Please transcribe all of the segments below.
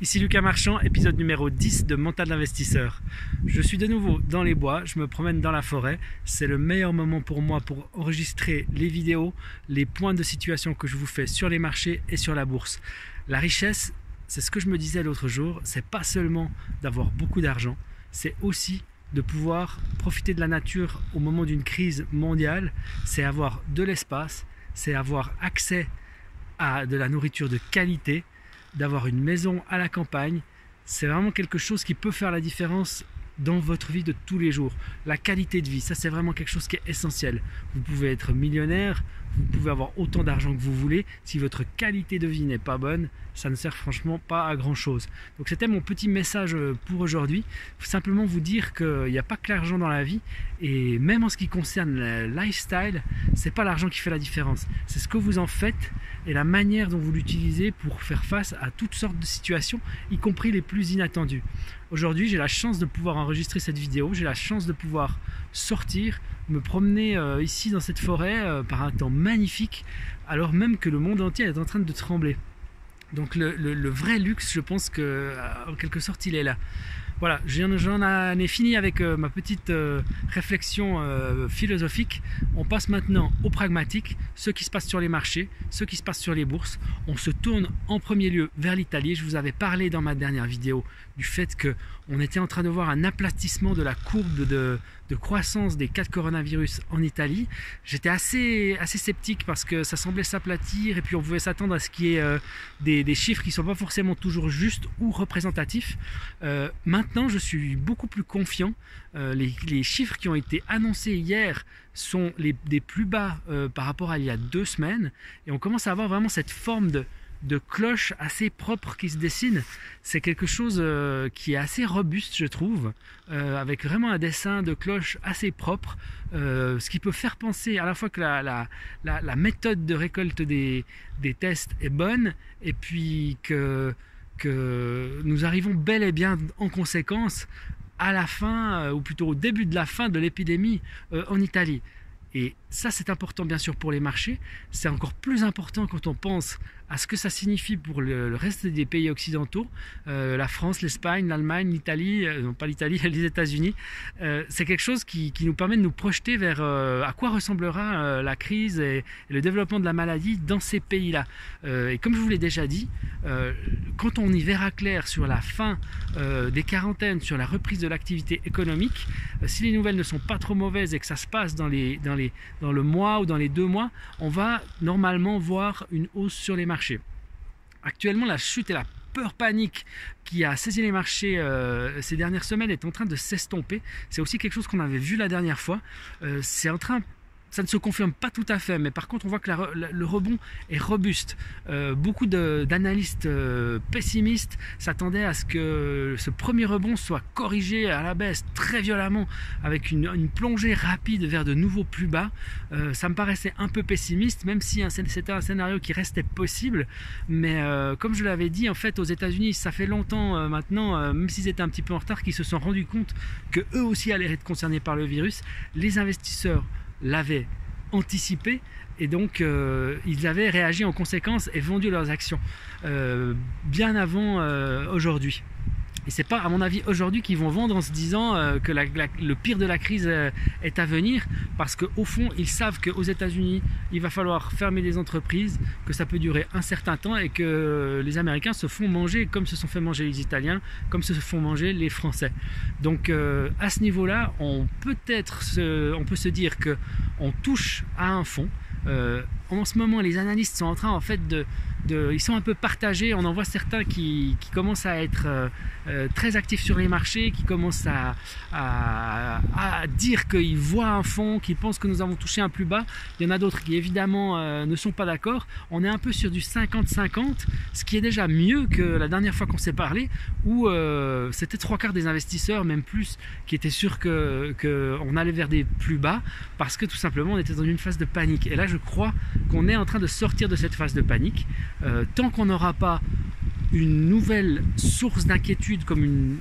Ici Lucas Marchand, épisode numéro 10 de Mental d'investisseur. Je suis de nouveau dans les bois, je me promène dans la forêt. C'est le meilleur moment pour moi pour enregistrer les vidéos, les points de situation que je vous fais sur les marchés et sur la bourse. La richesse, c'est ce que je me disais l'autre jour, c'est pas seulement d'avoir beaucoup d'argent, c'est aussi de pouvoir profiter de la nature au moment d'une crise mondiale, c'est avoir de l'espace, c'est avoir accès à de la nourriture de qualité, d'avoir une maison à la campagne. C'est vraiment quelque chose qui peut faire la différence dans votre vie de tous les jours. La qualité de vie, ça c'est vraiment quelque chose qui est essentiel. Vous pouvez être millionnaire, vous pouvez avoir autant d'argent que vous voulez. Si votre qualité de vie n'est pas bonne, ça ne sert franchement pas à grand chose. Donc c'était mon petit message euh, pour aujourd'hui. Simplement vous dire qu'il n'y a pas que l'argent dans la vie. Et même en ce qui concerne le lifestyle, c'est pas l'argent qui fait la différence. C'est ce que vous en faites et la manière dont vous l'utilisez pour faire face à toutes sortes de situations, y compris les plus inattendues. Aujourd'hui, j'ai la chance de pouvoir enregistrer cette vidéo, j'ai la chance de pouvoir sortir, me promener euh, ici dans cette forêt euh, par un temps magnifique, alors même que le monde entier est en train de trembler. Donc le, vrai luxe, je pense que euh, en quelque sorte, il est là. Voilà, j'en ai fini avec ma petite réflexion philosophique. On passe maintenant au pragmatique, ce qui se passe sur les marchés, ce qui se passe sur les bourses. On se tourne en premier lieu vers l'Italie. Je vous avais parlé dans ma dernière vidéo du fait que on était en train de voir un aplatissement de la courbe de, croissance des cas de coronavirus en Italie. J'étais assez, assez sceptique parce que ça semblait s'aplatir et puis on pouvait s'attendre à ce qu'il y ait euh, des, chiffres qui ne sont pas forcément toujours justes ou représentatifs. Euh, maintenant, je suis beaucoup plus confiant. Euh, les, chiffres qui ont été annoncés hier sont les, des plus bas par rapport à il y a deux semaines et on commence à avoir vraiment cette forme de de cloche assez propre qui se dessine. C'est quelque chose euh, qui est assez robuste, je trouve, euh, avec vraiment un dessin de cloche assez propre, euh, ce qui peut faire penser à la fois que la, la, méthode de récolte des, des, tests est bonne, et puis que, que nous arrivons bel et bien en conséquence à la fin, ou plutôt au début de la fin de l'épidémie en Italie. Et ça, c'est important bien sûr pour les marchés. C'est encore plus important quand on pense à ce que ça signifie pour le, reste des pays occidentaux, euh, la France, l'Espagne, l'Allemagne, l'Italie, euh, non pas l'Italie, les États-Unis. Euh, c'est quelque chose qui, nous permet de nous projeter vers à quoi ressemblera la crise et, le développement de la maladie dans ces pays-là. et comme je vous l'ai déjà dit, quand on y verra clair sur la fin des quarantaines, sur la reprise de l'activité économique, si les nouvelles ne sont pas trop mauvaises et que ça se passe dans, les, dans, les, dans le mois ou dans les deux mois, on va normalement voir une hausse sur les marchés Actuellement, la chute et la peur panique qui a saisi les marchés euh, ces dernières semaines est en train de s'estomper. C'est aussi quelque chose qu'on avait vu la dernière fois. Euh, c'est en train ça ne se confirme pas tout à fait, mais par contre on voit que le rebond est robuste. Euh, beaucoup d'analystes euh, pessimistes s'attendaient à ce que ce premier rebond soit corrigé à la baisse très violemment, avec une, plongée rapide vers de nouveaux plus bas. Euh, ça me paraissait un peu pessimiste, même si c'était un scénario qui restait possible. Mais comme je l'avais dit, en fait aux États-Unis, ça fait longtemps maintenant, même s'ils étaient un petit peu en retard, qu'ils se sont rendus compte que eux aussi allaient être concernés par le virus. Les investisseurs l'avaient anticipé et donc euh, ils avaient réagi en conséquence et vendu leurs actions euh, bien avant euh, aujourd'hui. Et c'est pas, à mon avis, aujourd'hui qu'ils vont vendre en se disant euh, que le pire de la crise euh, est à venir, parce qu'au fond, ils savent qu'aux États-Unis, il va falloir fermer des entreprises, que ça peut durer un certain temps et que les Américains se font manger comme se sont fait manger les Italiens, comme se font manger les Français. Donc, euh, à ce niveau-là, on peut être, on peut se dire que on touche à un fond. en ce moment, les analystes sont en train, en fait, de ils sont un peu partagés. On en voit certains qui, commencent à être euh, euh, très actifs sur les marchés, qui commencent à, dire qu'ils voient un fond, qu'ils pensent que nous avons touché un plus bas. Il y en a d'autres qui évidemment euh, ne sont pas d'accord. On est un peu sur du 50-50, ce qui est déjà mieux que la dernière fois qu'on s'est parlé, où c'était trois quarts des investisseurs, même plus, qui étaient sûrs qu'on que allait vers des plus bas, parce que tout simplement on était dans une phase de panique. Et là je crois qu'on est en train de sortir de cette phase de panique. Euh, tant qu'on n'aura pas une nouvelle source d'inquiétude comme une,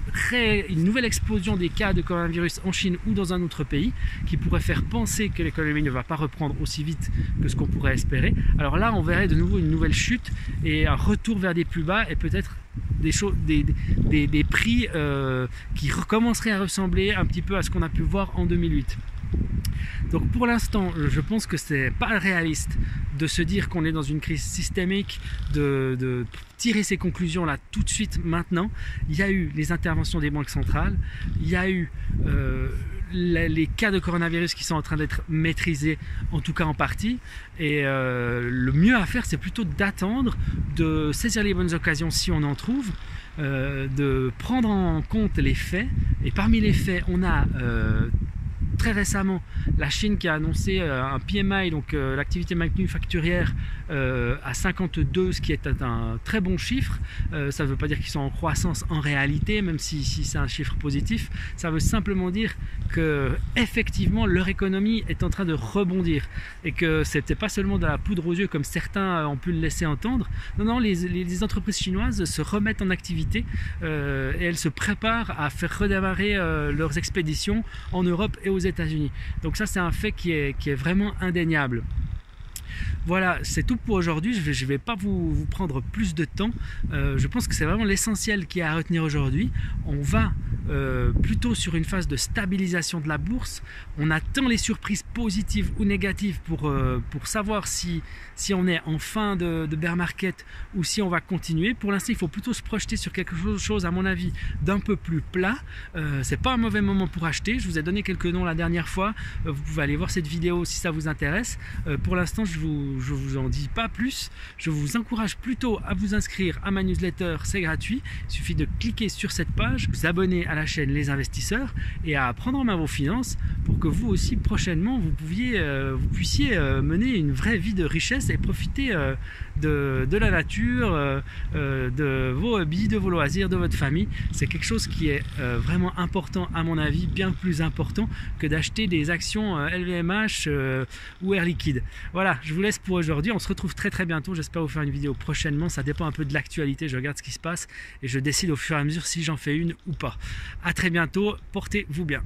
nouvelle explosion des cas de coronavirus en Chine ou dans un autre pays qui pourrait faire penser que l'économie ne va pas reprendre aussi vite que ce qu'on pourrait espérer, alors là on verrait de nouveau une nouvelle chute et un retour vers des plus bas et peut-être des prix euh, qui recommenceraient à ressembler un petit peu à ce qu'on a pu voir en 2008. Donc pour l'instant, je pense que c'est pas réaliste de se dire qu'on est dans une crise systémique, de, tirer ces conclusions là tout de suite maintenant. Il y a eu les interventions des banques centrales, il y a eu euh, les, cas de coronavirus qui sont en train d'être maîtrisés, en tout cas en partie. Et euh, le mieux à faire, c'est plutôt d'attendre, de saisir les bonnes occasions si on en trouve, euh, de prendre en compte les faits. Et parmi les faits, on a très récemment la Chine qui a annoncé euh, un PMI, donc euh, l'activité manufacturière, euh, à 52, ce qui est un très bon chiffre. ça ne veut pas dire qu'ils sont en croissance en réalité, même si, c'est un chiffre positif. Ça veut simplement dire que effectivement leur économie est en train de rebondir et que c'était pas seulement de la poudre aux yeux comme certains ont pu le laisser entendre. Non, non, les, les entreprises chinoises se remettent en activité et elles se préparent à faire redémarrer leurs expéditions en Europe et aux États-Unis. Donc ça, c'est un fait qui est, qui est vraiment indéniable. Voilà, c'est tout pour aujourd'hui. Je ne vais, pas vous, prendre plus de temps. Euh, je pense que c'est vraiment l'essentiel qui est à retenir aujourd'hui. On va euh, plutôt sur une phase de stabilisation de la bourse. On attend les surprises positives ou négatives pour, euh, pour savoir si, on est en fin de, de bear market ou si on va continuer. Pour l'instant, il faut plutôt se projeter sur quelque chose, à mon avis, d'un peu plus plat. C'est pas un mauvais moment pour acheter. Je vous ai donné quelques noms la dernière fois. vous pouvez aller voir cette vidéo si ça vous intéresse. pour l'instant, je vous je vous en dis pas plus. Je vous encourage plutôt à vous inscrire à ma newsletter, c'est gratuit. Il suffit de cliquer sur cette page, vous abonner à la chaîne Les Investisseurs et à prendre en main vos finances pour que vous aussi prochainement vous, euh, puissiez euh, mener une vraie vie de richesse et profiter euh, de, la nature, de vos hobbies, de vos loisirs, de votre famille. C'est quelque chose qui est vraiment important à mon avis, bien plus important que d'acheter des actions LVMH ou Air Liquide. Voilà, je vous laisse aujourd'hui. On se retrouve très très bientôt. J'espère vous faire une vidéo prochainement. Ça dépend un peu de l'actualité. Je regarde ce qui se passe et je décide au fur et à mesure si j'en fais une ou pas. À très bientôt. Portez-vous bien.